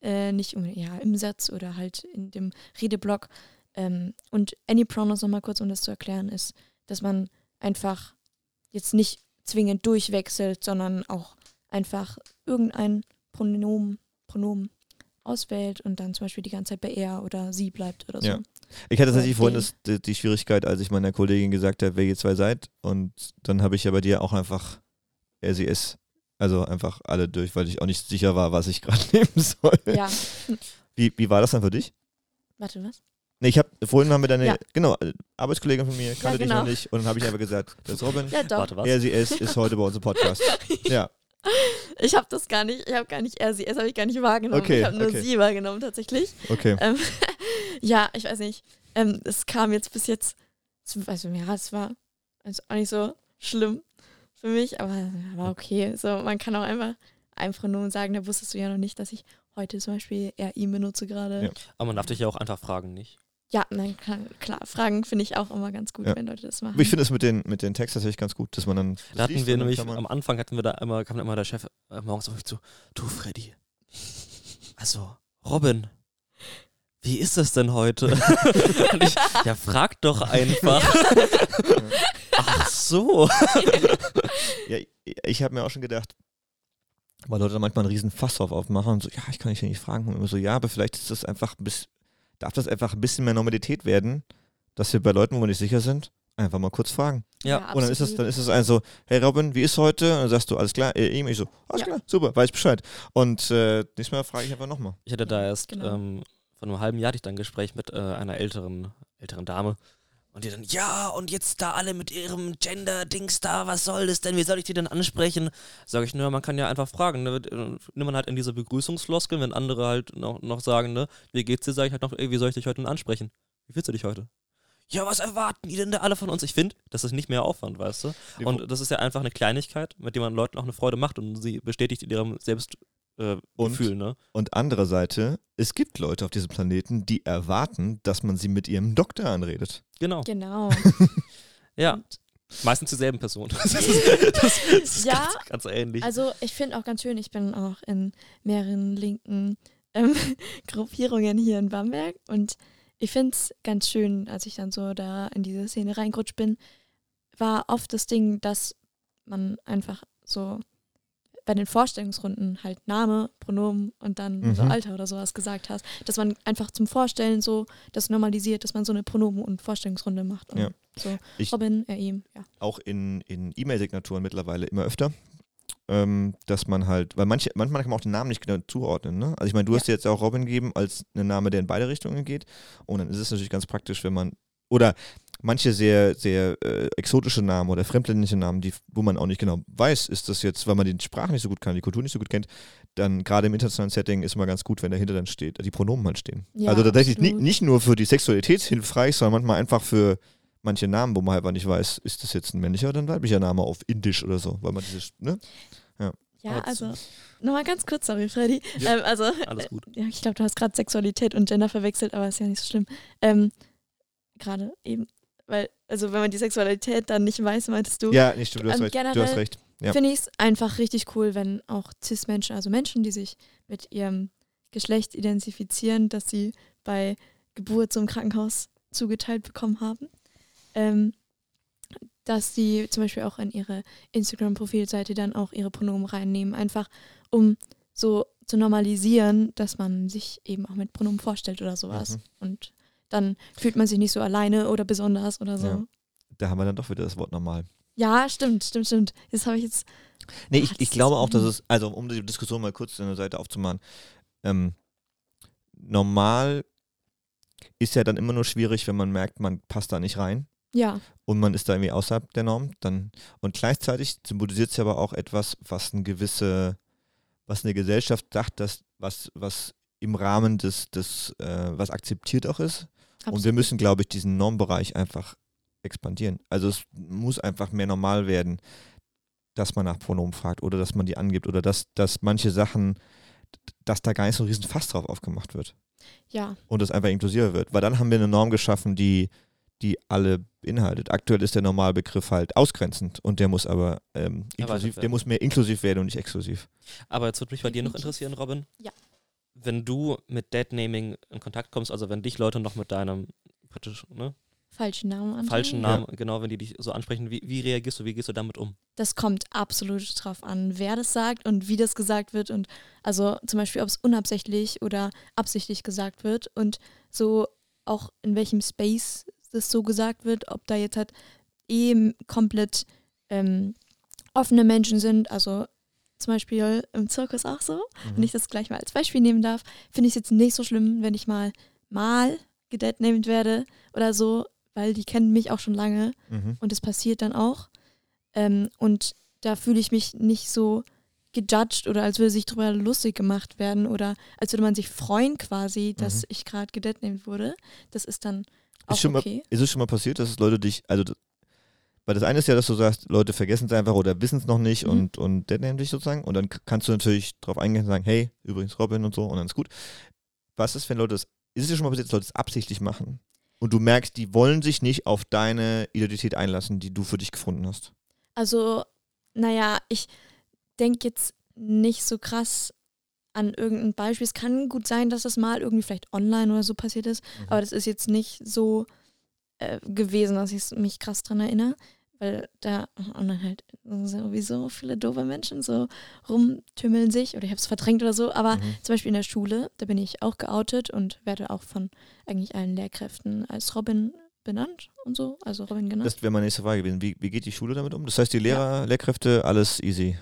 äh, nicht ja, im Satz oder halt in dem Redeblock. Ähm, und Any Pronouns nochmal kurz, um das zu erklären, ist, dass man einfach jetzt nicht zwingend durchwechselt, sondern auch einfach irgendein Pronomen, Pronomen auswählt und dann zum Beispiel die ganze Zeit bei er oder sie bleibt oder so. Ja. Ich hatte tatsächlich Oder vorhin das, die, die Schwierigkeit, als ich meiner Kollegin gesagt habe, wer ihr zwei seid. Und dann habe ich ja bei dir auch einfach er, sie, es. Also einfach alle durch, weil ich auch nicht sicher war, was ich [LAUGHS] gerade nehmen soll. Ja. Wie, wie war das dann für dich? Warte, was? Nee, ich habe vorhin haben wir deine, Ja. genau, äh, Arbeitskollegin von mir, kannte dich genau. noch nicht. Und dann habe ich einfach gesagt, das ist Robin. Ja, doch. Warte, was? Er, sie, es ist heute bei uns im Podcast. [LAUGHS] Ja, Ich habe das gar nicht, ich habe gar nicht er, sie, es habe ich gar nicht wahrgenommen. Okay, ich habe nur okay. sie wahrgenommen tatsächlich. okay. Ähm, [LAUGHS] ja, ich weiß nicht. Ähm, es kam jetzt bis jetzt, also ja, es war also auch nicht so schlimm für mich, aber war okay. So, man kann auch einfach ein Pronomen sagen, da wusstest du ja noch nicht, dass ich heute zum Beispiel er, ihm benutze gerade. Ja. Ja, Aber man darf dich ja auch einfach fragen, nicht? Man kann, klar, Fragen finde ich auch immer ganz gut, Ja. wenn Leute das machen. Ich finde es mit den, mit den Texten tatsächlich ganz gut, dass man dann. das Da hatten wir nämlich, man- am Anfang hatten wir da immer, kam immer der Chef äh, morgens auf mich zu, du Freddy, also Robin, wie ist das denn heute? [LAUGHS] Und ich, ja, frag doch einfach. [LAUGHS] Ach so. Ja, ich- ich habe mir auch schon gedacht, weil Leute da manchmal einen riesen Fass drauf aufmachen und so, ja, ich kann dich ja nicht fragen. Und immer so, ja, aber vielleicht ist das einfach ein bisschen, darf das einfach ein bisschen mehr Normalität werden, dass wir bei Leuten, wo wir nicht sicher sind, einfach mal kurz fragen. Ja, Und dann ist es, dann ist es also, hey Robin, wie ist heute? Und dann sagst du, alles klar, ihm, ich so, alles Ja. klar, super, weiß Bescheid. Und äh, nächstes Mal frage ich einfach nochmal. Ich hatte da erst Genau. ähm, vor einem halben Jahr hatte ich dann ein Gespräch mit äh, einer älteren, älteren Dame. Und die dann, ja, und jetzt da alle mit ihrem Gender-Dings da, was soll das denn? Wie soll ich die denn ansprechen? Sag ich, naja, man kann ja einfach fragen. Ne? Äh, Nimmt man halt in diese Begrüßungsfloskeln, wenn andere halt noch, noch sagen, ne, wie geht's dir, sag ich halt noch, ey, wie soll ich dich heute denn ansprechen? Wie fühlst du dich heute? Ja, was erwarten die denn da alle von uns? Ich finde, das ist nicht mehr Aufwand, weißt du? Und das ist ja einfach eine Kleinigkeit, mit der man Leuten auch eine Freude macht und sie bestätigt in ihrem Selbstgefühl, äh, Und? Gefühl, ne? Und andere Seite, es gibt Leute auf diesem Planeten, die erwarten, dass man sie mit ihrem Doktor anredet. Genau. Genau. [LAUGHS] Ja, Und, meistens dieselben Personen. [LAUGHS] Das ist, [LAUGHS] das ist Ja, ganz, ganz ähnlich. also ich finde auch ganz schön, ich bin auch in mehreren linken ähm, Gruppierungen hier in Bamberg und ich finde es ganz schön, als ich dann so da in diese Szene reingerutscht bin, war oft das Ding, dass man einfach so bei den Vorstellungsrunden halt Name, Pronomen und dann so Mhm. Alter oder sowas gesagt hast, dass man einfach zum Vorstellen so das normalisiert, dass man so eine Pronomen- und Vorstellungsrunde macht. Und Ja. So Ich- Robin, er, ihm, ja. Auch in, in E-Mail-Signaturen mittlerweile immer öfter. Ähm, dass man halt, weil manche, manchmal kann man auch den Namen nicht genau zuordnen. Ne? Also ich meine, du Ja. hast dir jetzt auch Robin gegeben als einen Name, der in beide Richtungen geht. Und dann ist es natürlich ganz praktisch, wenn man, oder manche sehr, sehr äh, exotische Namen oder fremdländische Namen, die, wo man auch nicht genau weiß, ist das jetzt, weil man die Sprache nicht so gut kann, die Kultur nicht so gut kennt, dann gerade im internationalen Setting ist immer ganz gut, wenn dahinter dann steht, die Pronomen halt stehen. Ja, also tatsächlich ni nicht nur für die Sexualität hilfreich, sondern manchmal einfach für manche Namen, wo man halt einfach nicht weiß, ist das jetzt ein männlicher oder ein weiblicher Name auf Indisch oder so, weil man dieses, ne? Ja, Aber also nochmal ganz kurz, sorry Freddy. Ja. Ähm, also, Alles gut. ja, ich glaube, du hast gerade Sexualität und Gender verwechselt, aber ist ja nicht so schlimm. Ähm, gerade eben, weil, also wenn man die Sexualität dann nicht weiß, meintest du, Ja, nicht stimmt, du hast recht. Du hast recht. Ja. finde ich es einfach richtig cool, wenn auch Cis-Menschen, also Menschen, die sich mit ihrem Geschlecht identifizieren, dass sie bei Geburt so im Krankenhaus zugeteilt bekommen haben, ähm, dass sie zum Beispiel auch in ihre Instagram-Profilseite dann auch ihre Pronomen reinnehmen, einfach um so zu normalisieren, dass man sich eben auch mit Pronomen vorstellt oder sowas. Mhm. Und dann fühlt man sich nicht so alleine oder besonders oder so. Ja. Ja, Da haben wir dann doch wieder das Wort normal. stimmt, stimmt, stimmt. Das habe ich jetzt Nee, ich, ich glaube auch, dass es, also um die Diskussion mal kurz der Seite aufzumachen, ähm, normal ist ja dann immer nur schwierig, wenn man merkt, man passt da nicht rein. Ja, und man ist da irgendwie außerhalb der Norm, dann und gleichzeitig symbolisiert es aber auch etwas, was eine gewisse, was eine Gesellschaft sagt, dass was, was im Rahmen des, des äh, was akzeptiert auch ist. Und wir absolut. müssen, glaube ich, diesen Normbereich einfach expandieren. Also es muss einfach mehr normal werden, dass man nach Pronomen fragt oder dass man die angibt oder dass, dass manche Sachen, dass da gar nicht so ein riesen Fass drauf aufgemacht wird Ja, und es einfach inklusiver wird. Weil dann haben wir eine Norm geschaffen, die, die alle beinhaltet. Aktuell ist der Normalbegriff halt ausgrenzend und der muss aber ähm, inklusiv, der werden. muss mehr inklusiv werden und nicht exklusiv. Aber jetzt würde mich bei dir noch interessieren, Robin. Ja. Wenn du mit Deadnaming in Kontakt kommst, also wenn dich Leute noch mit deinem praktisch ne, falschen Namen an. falschen Namen, genau, wenn die dich so ansprechen, wie, wie reagierst du, wie gehst du damit um? Das kommt absolut drauf an, wer das sagt und wie das gesagt wird und also zum Beispiel, ob es unabsichtlich oder absichtlich gesagt wird und so auch in welchem Space das so gesagt wird, ob da jetzt halt eh komplett ähm, offene Menschen sind, also zum Beispiel im Zirkus auch so, wenn ich das gleich mal als Beispiel nehmen darf, finde ich es jetzt nicht so schlimm, wenn ich mal mal gedeadnamed werde oder so, weil die kennen mich auch schon lange Mhm. und es passiert dann auch. Ähm, und da fühle ich mich nicht so gejudged oder als würde sich drüber lustig gemacht werden oder als würde man sich freuen quasi, dass Mhm. ich gerade gedeadnamed wurde. Das ist dann auch Ist schon mal- okay. Ist es schon mal passiert, dass Leute dich, also weil das eine ist ja, dass du sagst, Leute vergessen es einfach oder wissen es noch nicht Mhm. und, und deadnamen dich sozusagen und dann kannst du natürlich drauf eingehen und sagen, hey, übrigens Robin und so und dann ist gut. Was ist, wenn Leute das, ist es dir schon mal passiert, dass Leute es absichtlich machen und du merkst, die wollen sich nicht auf deine Identität einlassen, die du für dich gefunden hast? Also, naja, ich denke jetzt nicht so krass an irgendein Beispiel. Es kann gut sein, dass das mal irgendwie vielleicht online oder so passiert ist, aber das ist jetzt nicht so äh, gewesen, dass ich mich krass dran erinnere, weil da online halt sowieso viele doofe Menschen so rumtümmeln sich oder ich habe es verdrängt oder so, aber Mhm. zum Beispiel in der Schule, da bin ich auch geoutet und werde auch von eigentlich allen Lehrkräften als Robin benannt und so, also Robin genannt. Das wäre meine nächste Frage gewesen. Wie, wie geht die Schule damit um? Das heißt, die Lehrer, Lehrkräfte, alles easy.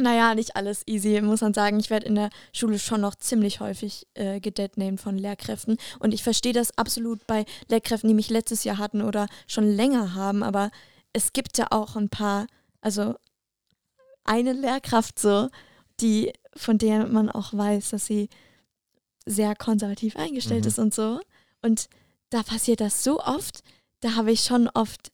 Naja, nicht alles easy, muss man sagen. Ich werde in der Schule schon noch ziemlich häufig äh, gedeadnamed von Lehrkräften. Und ich verstehe das absolut bei Lehrkräften, die mich letztes Jahr hatten oder schon länger haben. Aber es gibt ja auch ein paar, also eine Lehrkraft so, die, von der man auch weiß, dass sie sehr konservativ eingestellt Mhm. ist und so. Und da passiert das so oft, da habe ich schon oft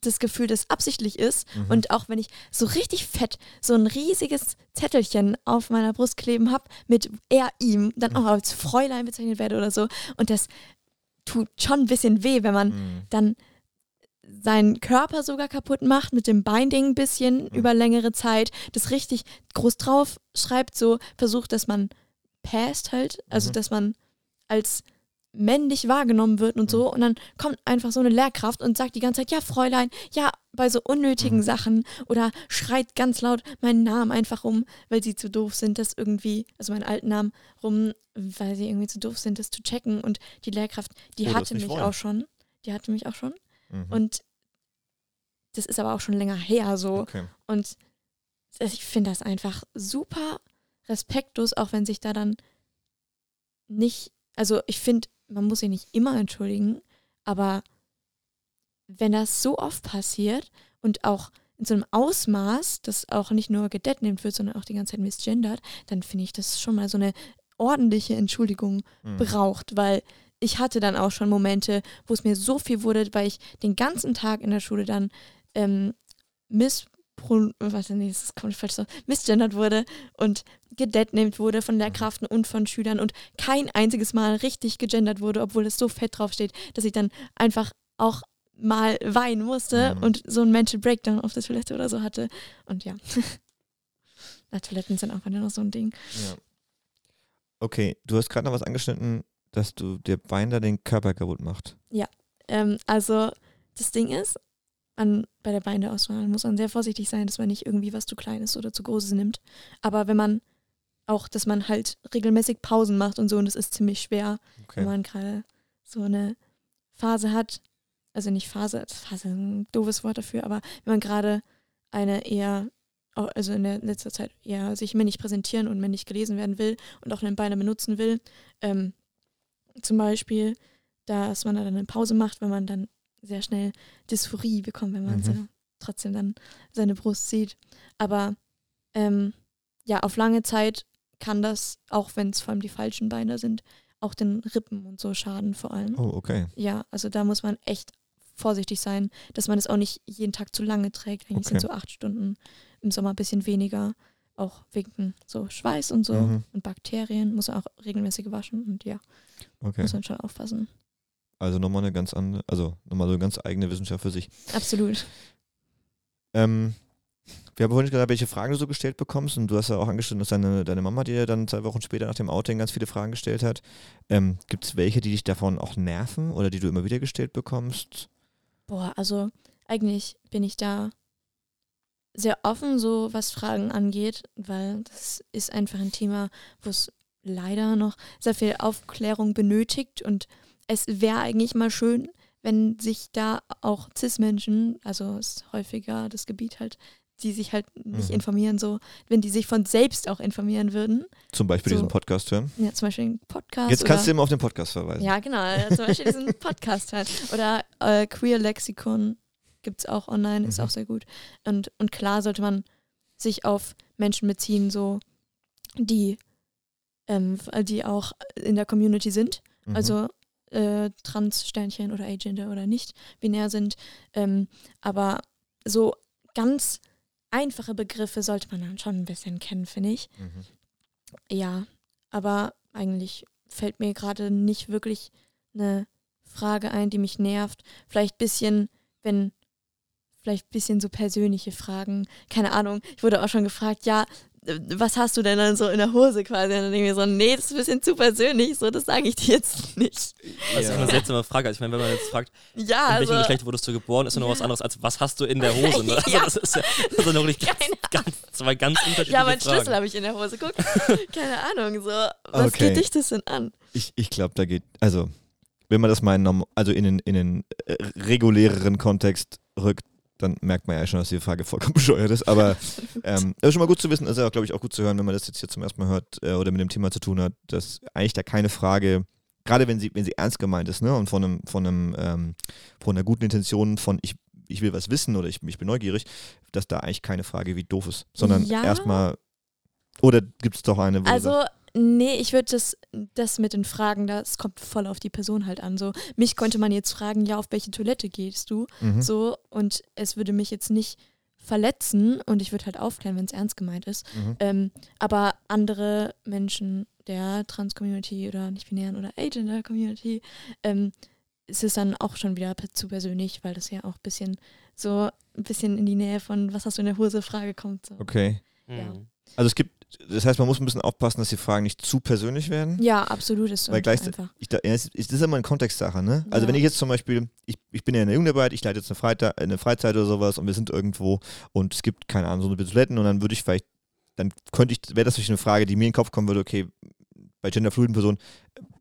das Gefühl, dass es absichtlich ist. Mhm. Und auch wenn ich so richtig fett so ein riesiges Zettelchen auf meiner Brust kleben habe, mit er, ihm, dann auch als Fräulein bezeichnet werde oder so. Und das tut schon ein bisschen weh, wenn man Mhm. dann seinen Körper sogar kaputt macht mit dem Binding ein bisschen Mhm. über längere Zeit, das richtig groß drauf schreibt, so versucht, dass man passt halt, also Mhm. dass man als männlich wahrgenommen wird und so und dann kommt einfach so eine Lehrkraft und sagt die ganze Zeit, ja Fräulein, ja, bei so unnötigen Mhm. Sachen oder schreit ganz laut meinen Namen einfach rum, weil sie zu doof sind, das irgendwie, also meinen alten Namen rum, weil sie irgendwie zu doof sind, das zu checken und die Lehrkraft, die Oh, hatte mich wollen. auch schon, die hatte mich auch schon Mhm. und das ist aber auch schon länger her so. okay. Und ich finde das einfach super respektlos, auch wenn sich da dann nicht, also ich finde, man muss sich nicht immer entschuldigen, aber wenn das so oft passiert und auch in so einem Ausmaß, dass auch nicht nur gedeadnamed wird, sondern auch die ganze Zeit misgendert, dann finde ich das schon mal so eine ordentliche Entschuldigung Mhm. braucht, weil ich hatte dann auch schon Momente, wo es mir so viel wurde, weil ich den ganzen Tag in der Schule dann ähm, misspro was nee, das kommt falsch so, misgendert wurde und gedeadnamed wurde von Lehrkräften und von Schülern und kein einziges Mal richtig gegendert wurde, obwohl es so fett draufsteht, dass ich dann einfach auch mal weinen musste Mhm. und so einen Mental Breakdown auf der Toilette oder so hatte. Und ja. [LAUGHS] Na, Toiletten sind einfach nur noch so ein Ding. Ja. Okay, du hast gerade noch was angeschnitten, dass du der Binder den Körper kaputt macht. Ähm, also das Ding ist, man, bei der Binderauswahl muss man sehr vorsichtig sein, dass man nicht irgendwie was zu Kleines oder zu Großes nimmt. Aber wenn man auch, dass man halt regelmäßig Pausen macht und so, und das ist ziemlich schwer, wenn Okay. man gerade so eine Phase hat. Also nicht Phase, Phase ist ein doofes Wort dafür, aber wenn man gerade eine eher, also in der letzter Zeit eher sich männlich präsentieren und männlich gelesen werden will und auch einen Beiner benutzen will, ähm, zum Beispiel, dass man dann eine Pause macht, wenn man dann sehr schnell Dysphorie bekommt, wenn man Mhm. so trotzdem dann seine Brust sieht. Aber ähm, ja, auf lange Zeit kann das, auch wenn es vor allem die falschen Beine sind, auch den Rippen und so schaden vor allem. Oh, okay. Ja, also da muss man echt vorsichtig sein, dass man es auch nicht jeden Tag zu lange trägt. Eigentlich sind Okay. so acht Stunden im Sommer ein bisschen weniger, auch wegen so Schweiß und so Mhm. und Bakterien. Muss man auch regelmäßig waschen und ja, Okay. muss man schon aufpassen. Also nochmal eine ganz andere, also nochmal so eine ganz eigene Wissenschaft für sich. Absolut. Ähm, wir haben vorhin gesagt, welche Fragen du so gestellt bekommst und du hast ja auch angestellt, dass deine, deine Mama dir dann zwei Wochen später nach dem Outing ganz viele Fragen gestellt hat. Ähm, Gibt es welche, die dich davon auch nerven oder die du immer wieder gestellt bekommst? Boah, also eigentlich bin ich da sehr offen, so was Fragen angeht, weil das ist einfach ein Thema, wo es leider noch sehr viel Aufklärung benötigt und es wäre eigentlich mal schön, wenn sich da auch CIS-Menschen, also ist häufiger das Gebiet halt, die sich halt nicht Mhm. informieren, so, wenn die sich von selbst auch informieren würden. Zum Beispiel So. diesen Podcast hören. Ja, zum Beispiel einen Podcast. Jetzt kannst du oder, immer auf den Podcast verweisen. Ja, genau, zum Beispiel diesen [LAUGHS] Podcast hören. Oder äh, Queer Lexikon gibt es auch online, ist Mhm. auch sehr gut. Und, und klar sollte man sich auf Menschen beziehen, so die, ähm, die auch in der Community sind. Mhm. Also äh, Trans-Sternchen oder Agender oder nicht binär sind. Ähm, aber so ganz einfache Begriffe sollte man dann schon ein bisschen kennen, finde ich. Mhm. Ja, aber eigentlich fällt mir gerade nicht wirklich eine Frage ein, die mich nervt. Vielleicht bisschen, wenn, vielleicht bisschen so persönliche Fragen. Keine Ahnung. Ich wurde auch schon gefragt, ja, äh, was hast du denn dann so in der Hose quasi? Und dann denke ich mir so, nee, das ist ein bisschen zu persönlich, so, das sage ich dir jetzt [LAUGHS] nicht. Das ist eine seltsame Frage. Also ich meine, wenn man jetzt fragt, Ja, in welchem also, Geschlecht wurdest du geboren, ist ja noch was anderes als was hast du in der Hose. Ne? [LAUGHS] Also Ja. das ist ja das sind noch nicht ganz, ganz, zwei ganz unterschiedliche ja, mein Fragen. Schlüssel habe ich in der Hose, guck. [LAUGHS] Keine Ahnung, so, was Okay. geht dich das denn an? Ich, ich glaube, da geht, also, wenn man das mal in, also in den, in den äh, reguläreren Kontext rückt, dann merkt man ja schon, dass die Frage vollkommen [LAUGHS] bescheuert ist. Aber ähm, das ist schon mal gut zu wissen, ist ja, glaube ich, auch gut zu hören, wenn man das jetzt hier zum ersten Mal hört äh, oder mit dem Thema zu tun hat, dass eigentlich da keine Frage, gerade wenn sie, wenn sie ernst gemeint ist, ne, und von einem, von einem, ähm, von einer guten Intention von ich, ich will was wissen oder ich, ich bin neugierig, dass da eigentlich keine Frage wie doof ist, sondern Ja. erstmal, oder gibt es doch eine, wo Also, nee, ich würde das, das mit den Fragen, das kommt voll auf die Person halt an. So, mich könnte man jetzt fragen, ja, auf welche Toilette gehst du? mhm. So, und es würde mich jetzt nicht verletzen und ich würde halt aufklären, wenn es ernst gemeint ist. Mhm. Ähm, aber andere Menschen der Trans-Community oder nicht-binären oder Agender-Community, ähm, ist es dann auch schon wieder zu persönlich, weil das ja auch ein bisschen so ein bisschen in die Nähe von was hast du in der Hose Frage kommt. So. okay. Ja. Mhm. Also es gibt, das heißt, man muss ein bisschen aufpassen, dass die Fragen nicht zu persönlich werden. Ja, absolut ist so Weil einfach. Ich, ja, es, es ist immer eine Kontextsache, ne? Also Ja. wenn ich jetzt zum Beispiel, ich, ich bin ja in der Jugendarbeit, ich leite jetzt eine Freizeit, eine Freizeit oder sowas und wir sind irgendwo und es gibt, keine Ahnung, so eine Toiletten und dann würde ich vielleicht, dann könnte ich, wäre das natürlich eine Frage, die mir in den Kopf kommen würde, okay, bei genderfluiden Personen,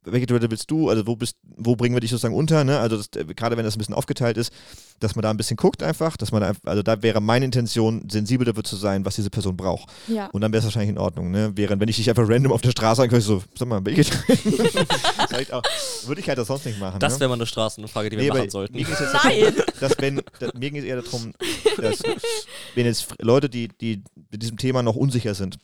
welche Toilette willst du? Also wo bist, wo bringen wir dich sozusagen unter? Ne? Also das, äh, gerade wenn das ein bisschen aufgeteilt ist, dass man da ein bisschen guckt einfach, dass man da, also da wäre meine Intention, sensibel dafür zu sein, was diese Person braucht. Ja. Und dann wäre es wahrscheinlich in Ordnung, ne? Während wenn ich dich einfach random auf der Straße angucke, so, sag mal, welche [LAUGHS] Würde ich halt auch sonst nicht machen. Das ne? wäre mal eine Straßenfrage, die wir Nee, machen sollten. Mir Nein! dass wenn, da, mir ging es eher darum, dass wenn jetzt Leute, die, die mit diesem Thema noch unsicher sind,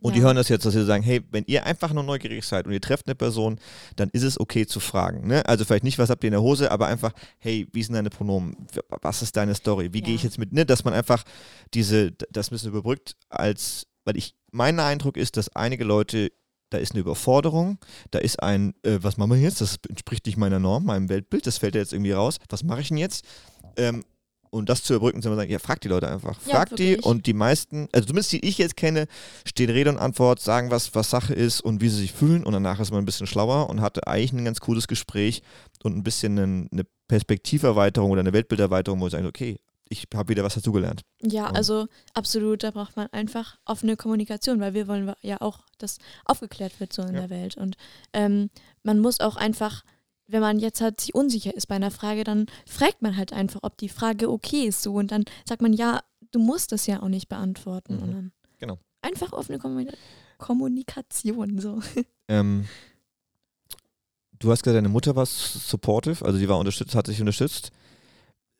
und die Ja. hören das jetzt, dass sie sagen, hey, wenn ihr einfach nur neugierig seid und ihr trefft eine Person, dann ist es okay zu fragen. Ne? Also vielleicht nicht, was habt ihr in der Hose, aber einfach, hey, wie sind deine Pronomen? Was ist deine Story? Wie gehe ich Ja. jetzt mit, ne? Dass man einfach diese, das ein bisschen überbrückt, als, weil ich, mein Eindruck ist, dass einige Leute, da ist eine Überforderung, da ist ein, äh, was machen wir jetzt? Das entspricht nicht meiner Norm, meinem Weltbild, das fällt ja jetzt irgendwie raus. Was mache ich denn jetzt? Ähm, und das zu überbrücken, sondern sagen, ja, frag die Leute einfach. Ja, Frag die wirklich. und die meisten, also zumindest die ich jetzt kenne, stehen Rede und Antwort, sagen, was, was Sache ist und wie sie sich fühlen und danach ist man ein bisschen schlauer und hatte eigentlich ein ganz cooles Gespräch und ein bisschen einen, eine Perspektiverweiterung oder eine Weltbilderweiterung, wo ich sage, okay, ich habe wieder was dazugelernt. Ja, Und- also absolut, da braucht man einfach offene Kommunikation, weil wir wollen ja auch, dass aufgeklärt wird so in Ja. der Welt. Und ähm, man muss auch einfach, wenn man jetzt halt sich unsicher ist bei einer Frage, dann fragt man halt einfach, ob die Frage okay ist so und dann sagt man, ja, du musst das ja auch nicht beantworten. Mhm. Und dann Genau. einfach offene Kommuni Kommunikation so. [LAUGHS] Ähm, Du hast gesagt, deine Mutter war supportive, also die war unterstützt, hat sich unterstützt.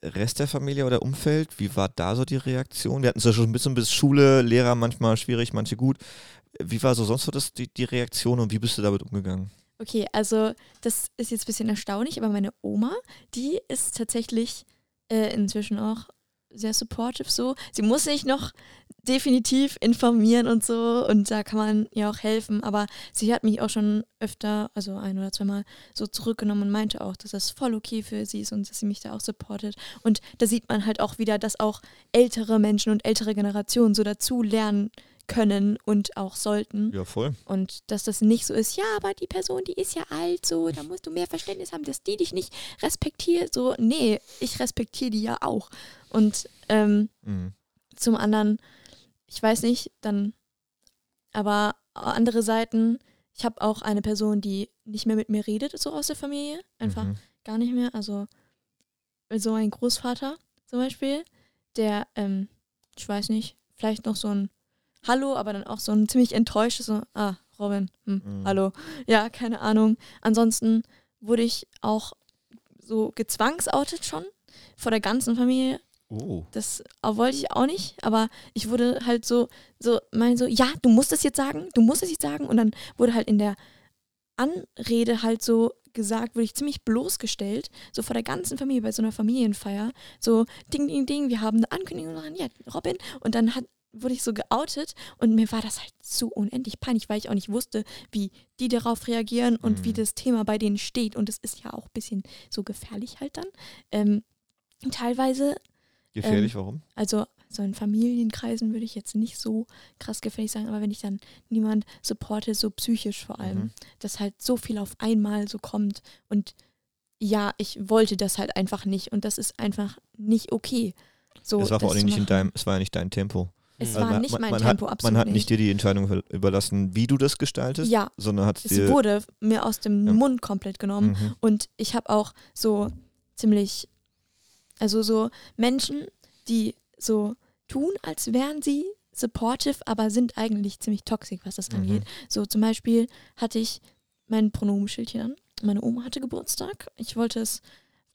Rest der Familie oder Umfeld, wie war da so die Reaktion? Wir hatten es ja schon ein bisschen bis Schule, Lehrer manchmal schwierig, manche gut. Wie war so sonst so das, die, die Reaktion und wie bist du damit umgegangen? Okay, also das ist jetzt ein bisschen erstaunlich, aber meine Oma, die ist tatsächlich äh, inzwischen auch sehr supportive so. Sie muss sich noch definitiv informieren und so und da kann man ihr auch helfen, aber sie hat mich auch schon öfter, also ein oder zweimal so zurückgenommen und meinte auch, dass das voll okay für sie ist und dass sie mich da auch supportet und da sieht man halt auch wieder, dass auch ältere Menschen und ältere Generationen so dazu lernen können und auch sollten. Ja, voll. Und dass das nicht so ist, ja, aber die Person, die ist ja alt, so, da musst du mehr Verständnis haben, dass die dich nicht respektiert. So, nee, ich respektiere die ja auch. Und ähm, Mhm. zum anderen, ich weiß nicht, dann, aber andere Seiten, ich habe auch eine Person, die nicht mehr mit mir redet, so aus der Familie. Einfach Mhm. gar nicht mehr. Also so ein Großvater zum Beispiel, der, ähm, ich weiß nicht, vielleicht noch so ein Hallo, aber dann auch so ein ziemlich enttäuschtes, so, ah, Robin, hm, Mhm. hallo. Ja, keine Ahnung. Ansonsten wurde ich auch so gezwangsoutet schon vor der ganzen Familie. Oh. Das auch wollte ich auch nicht, aber ich wurde halt so, so, mein so, ja, du musst es jetzt sagen, du musst es jetzt sagen. Und dann wurde halt in der Anrede halt so gesagt, wurde ich ziemlich bloßgestellt, so vor der ganzen Familie bei so einer Familienfeier. So, ding, ding, ding, wir haben eine Ankündigung dran, ja, Robin. Und dann hat, wurde ich so geoutet und mir war das halt so unendlich peinlich, weil ich auch nicht wusste, wie die darauf reagieren und Mhm. wie das Thema bei denen steht. Und das ist ja auch ein bisschen so gefährlich halt dann. Ähm, teilweise Gefährlich, Ähm, warum? also so in Familienkreisen würde ich jetzt nicht so krass gefährlich sagen, aber wenn ich dann niemand supporte, so psychisch vor allem, Mhm. dass halt so viel auf einmal so kommt und ja, ich wollte das halt einfach nicht und das ist einfach nicht okay. So, es war vor allem nicht in deinem, es war ja nicht dein Tempo. Es Also war man, nicht mein man Tempo, hat, absolut Man hat nicht. dir die Entscheidung über- überlassen, wie du das gestaltest, Ja, sondern hat es dir. wurde mir aus dem Ja. Mund komplett genommen Mhm. Und ich habe auch so ziemlich, also so Menschen, die so tun, als wären sie supportive, aber sind eigentlich ziemlich toxisch, was das Mhm. angeht. So zum Beispiel hatte ich mein Pronomenschildchen an. Meine Oma hatte Geburtstag. Ich wollte es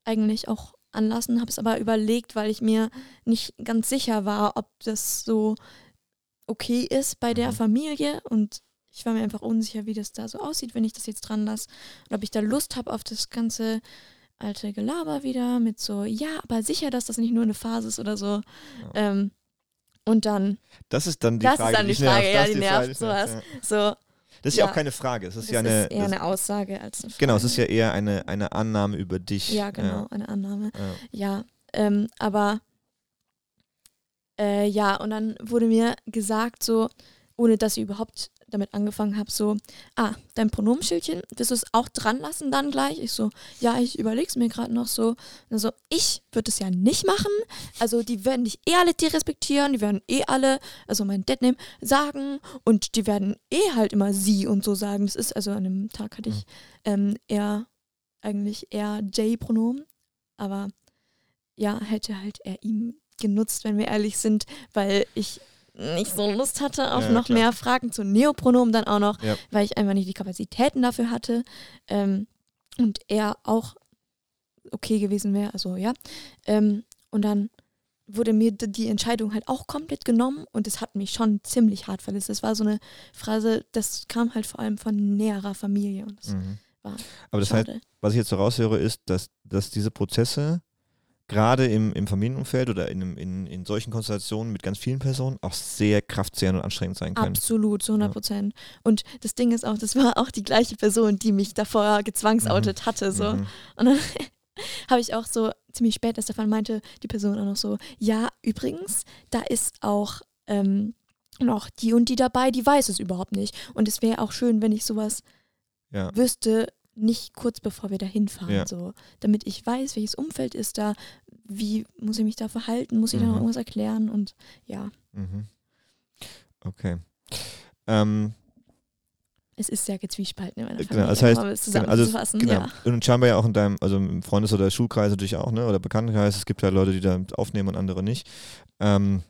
eigentlich auch anlassen, habe es aber überlegt, weil ich mir nicht ganz sicher war, ob das so okay ist bei der Mhm. Familie und ich war mir einfach unsicher, wie das da so aussieht, wenn ich das jetzt dran lasse und ob ich da Lust habe auf das ganze alte Gelaber wieder mit so, ja, aber sicher, dass das nicht nur eine Phase ist oder so. Ähm, und dann Das ist dann die Das ist Frage. dann die nervt. Ja, Das ist die Frage, nervt, dich nervt, sowas. ja. so, Das ist ja Ja. auch keine Frage. Das ist das ja eine. ist eher eine Aussage als eine Frage. genau, es ist ja eher eine, eine Annahme über dich. Ja, genau, eine Annahme. Ja. Ja, ähm, aber äh, ja, und dann wurde mir gesagt, so, ohne dass ich überhaupt damit angefangen habe, so, ah, dein Pronomenschildchen, willst du es auch dran lassen dann gleich? Ich so, ja, ich überleg's mir gerade noch so. Und so, ich würde es ja nicht machen. Also die werden dich eh alle derespektieren, die werden eh alle, also mein Deadname, sagen und die werden eh halt immer sie und so sagen. Das ist, also an dem Tag hatte ich ähm, eher, eigentlich eher J-Pronomen, aber ja, hätte halt er ihm genutzt, wenn wir ehrlich sind, weil ich nicht so Lust hatte auf Ja, noch klar. mehr Fragen zu Neopronomen dann auch noch, Ja. weil ich einfach nicht die Kapazitäten dafür hatte ähm, und er auch okay gewesen wäre, also ja. Ähm, und dann wurde mir die Entscheidung halt auch komplett genommen und es hat mich schon ziemlich hart verletzt. Das war so eine Phrase, das kam halt vor allem von näherer Familie und das Mhm. war Aber das heißt, schade. was ich jetzt so raushöre, ist, dass, dass diese Prozesse gerade im, im Familienumfeld oder in, in, in solchen Konstellationen mit ganz vielen Personen auch sehr kraftzehrend und anstrengend sein können. Absolut, zu 100 Prozent. Und das Ding ist auch, das war auch die gleiche Person, die mich davor gezwangsoutet hatte. So. Mhm. Und dann [LAUGHS] habe ich auch so ziemlich spät erst davon meinte die Person auch noch so, ja, übrigens, da ist auch ähm, noch die und die dabei, die weiß es überhaupt nicht. Und es wäre auch schön, wenn ich sowas Ja. wüsste, nicht kurz bevor wir da hinfahren, Ja. so, damit ich weiß, welches Umfeld ist da, wie muss ich mich da verhalten, muss ich da noch Mhm. irgendwas erklären und ja, Mhm. Okay. Ähm, es ist sehr gezwiespalten in meiner Genau, das heißt, um es genau, also zusammenzufassen. genau. ja. Und scheinbar ja auch in deinem, also im Freundes- oder Schulkreis natürlich auch, ne? Oder Bekanntenkreis. Es gibt ja Leute, die da aufnehmen und andere nicht. Ähm,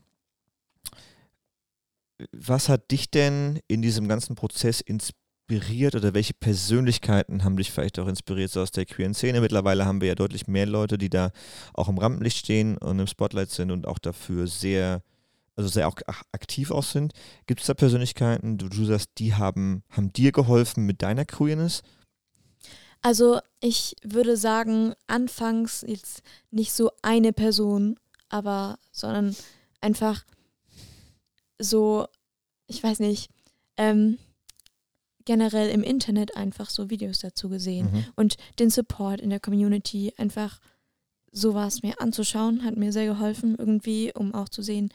was hat dich denn in diesem ganzen Prozess inspiriert oder welche Persönlichkeiten haben dich vielleicht auch inspiriert so aus der queeren Szene? Mittlerweile haben wir ja deutlich mehr Leute, die da auch im Rampenlicht stehen und im Spotlight sind und auch dafür sehr, also sehr auch aktiv auch sind. Gibt es da Persönlichkeiten, du, du sagst, die haben, haben dir geholfen mit deiner Queerness? Also ich würde sagen, anfangs jetzt nicht so eine Person, aber sondern einfach so, ich weiß nicht, ähm, generell im Internet einfach so Videos dazu gesehen mhm. und den Support in der Community einfach sowas mir anzuschauen, hat mir sehr geholfen irgendwie, um auch zu sehen,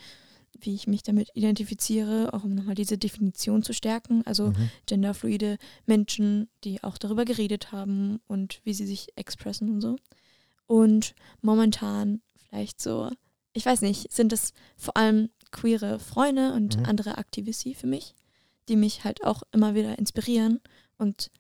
wie ich mich damit identifiziere, auch um nochmal diese Definition zu stärken. Also mhm. genderfluide Menschen, die auch darüber geredet haben und wie sie sich expressen und so. Und momentan vielleicht so, ich weiß nicht, sind es vor allem queere Freunde und mhm. andere Aktivisti für mich, die mich halt auch immer wieder inspirieren und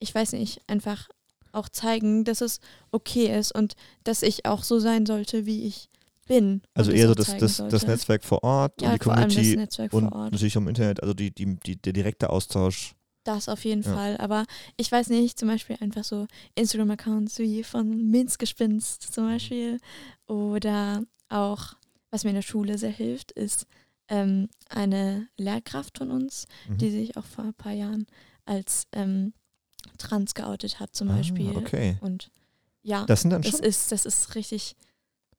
ich weiß nicht, einfach auch zeigen, dass es okay ist und dass ich auch so sein sollte, wie ich bin. Also eher so das, das, das Netzwerk vor Ort ja, und die Community und natürlich im Internet, also die, die, die, der direkte Austausch. Das auf jeden ja. Fall. Aber ich weiß nicht, zum Beispiel einfach so Instagram-Accounts wie von Minzgespinst zum mhm. Beispiel. Oder auch, was mir in der Schule sehr hilft, ist ähm, eine Lehrkraft von uns, mhm. die sich auch vor ein paar Jahren als ähm, trans geoutet hat zum ah, Beispiel. Okay. Und ja, das, sind dann das schon? ist, das ist richtig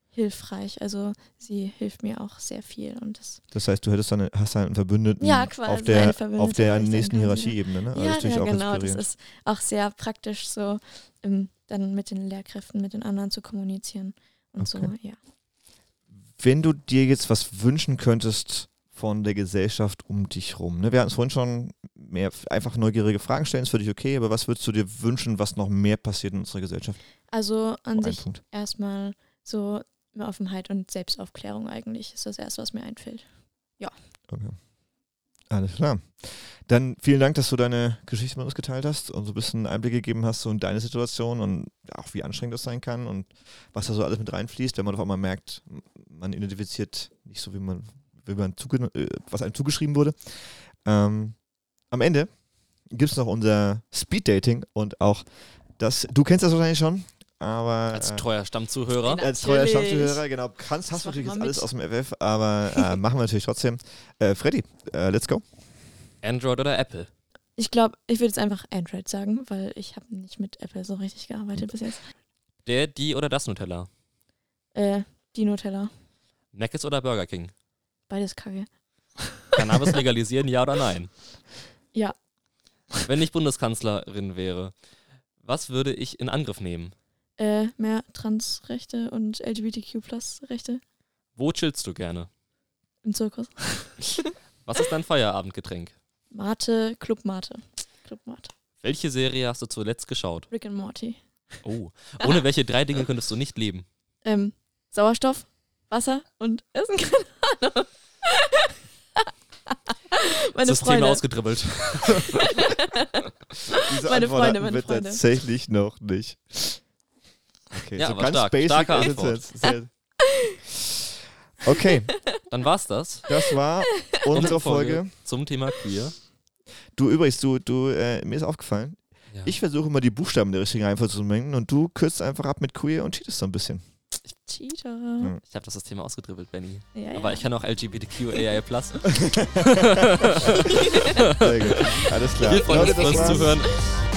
hilfreich. Also sie hilft mir auch sehr viel. Und das, das heißt, du hättest dann, hast einen Verbündeten ja, quasi auf der, auf der nächsten Hierarchieebene, ne? Also ja, ja genau. Das ist auch sehr praktisch so, um, ähm, dann mit den Lehrkräften, mit den anderen zu kommunizieren und okay. so, ja. Wenn du dir jetzt was wünschen könntest von der Gesellschaft um dich rum, ne? wir hatten es vorhin schon, mehr einfach neugierige Fragen stellen, ist für dich okay, aber was würdest du dir wünschen, was noch mehr passiert in unserer Gesellschaft? Also an sich erstmal so Offenheit und Selbstaufklärung eigentlich ist das erste, was mir einfällt. Ja. Okay. Alles klar. Dann vielen Dank, dass du deine Geschichte mit uns geteilt hast und so ein bisschen Einblick gegeben hast so in deine Situation und auch wie anstrengend das sein kann und was da so alles mit reinfließt, wenn man auf einmal merkt, man identifiziert nicht so, wie man, wie man äh, was einem zugeschrieben wurde. Ähm, am Ende gibt es noch unser Speed Dating und auch das, du kennst das wahrscheinlich schon, aber. Als äh, treuer Stammzuhörer. Äh, als treuer Stammzuhörer, genau. Kannst, hast du natürlich jetzt alles aus dem FF, aber äh, [LAUGHS] machen wir natürlich trotzdem. Äh, Freddy, äh, let's go. Android oder Apple? Ich glaube, ich würde jetzt einfach Android sagen, weil ich habe nicht mit Apple so richtig gearbeitet bis jetzt. Der, die oder das Nutella? Äh, die Nutella. Mc's oder Burger King? Beides kacke. [LAUGHS] Cannabis legalisieren, ja oder nein? Ja. Wenn ich Bundeskanzlerin wäre, was würde ich in Angriff nehmen? Äh, mehr Transrechte und LGBTQ-Plus-Rechte. Wo chillst du gerne? Im Zirkus. [LAUGHS] Was ist dein Feierabendgetränk? Mate, Club Mate. Club Mate. Welche Serie hast du zuletzt geschaut? Rick and Morty. Oh, [LAUGHS] ohne welche drei Dinge könntest du nicht leben? Ähm, Sauerstoff, Wasser und Essen, keine Ahnung. [LAUGHS] meine das Freunde. Thema ausgedribbelt. Diese meine Antwort Freunde, meine wir Freunde. tatsächlich noch nicht. Okay, ja, so ganz stark. basic Starke Antwort. Sehr okay. [LAUGHS] Dann war's das. Das war [LAUGHS] unsere Folge, Folge zum Thema Queer. Du übrigens, du, du, äh, mir ist aufgefallen, ja. ich versuche immer die Buchstaben der richtigen Reihenfolge zu mengen und du kürzt einfach ab mit Queer und cheatest so ein bisschen. Cheater. Ja. Ich habe das System ausgedribbelt, Benny. Ja, Aber ich kann auch LGBTQAI+. [LAUGHS] Sehr gut. Alles klar. Wir freuen uns fürs Zuhören.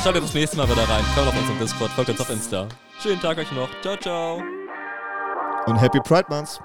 Schaltet das nächste Mal wieder rein. Kommt auf unserem Discord, folgt uns auf Insta. Schönen Tag euch noch. Ciao, ciao. Und Happy Pride Month.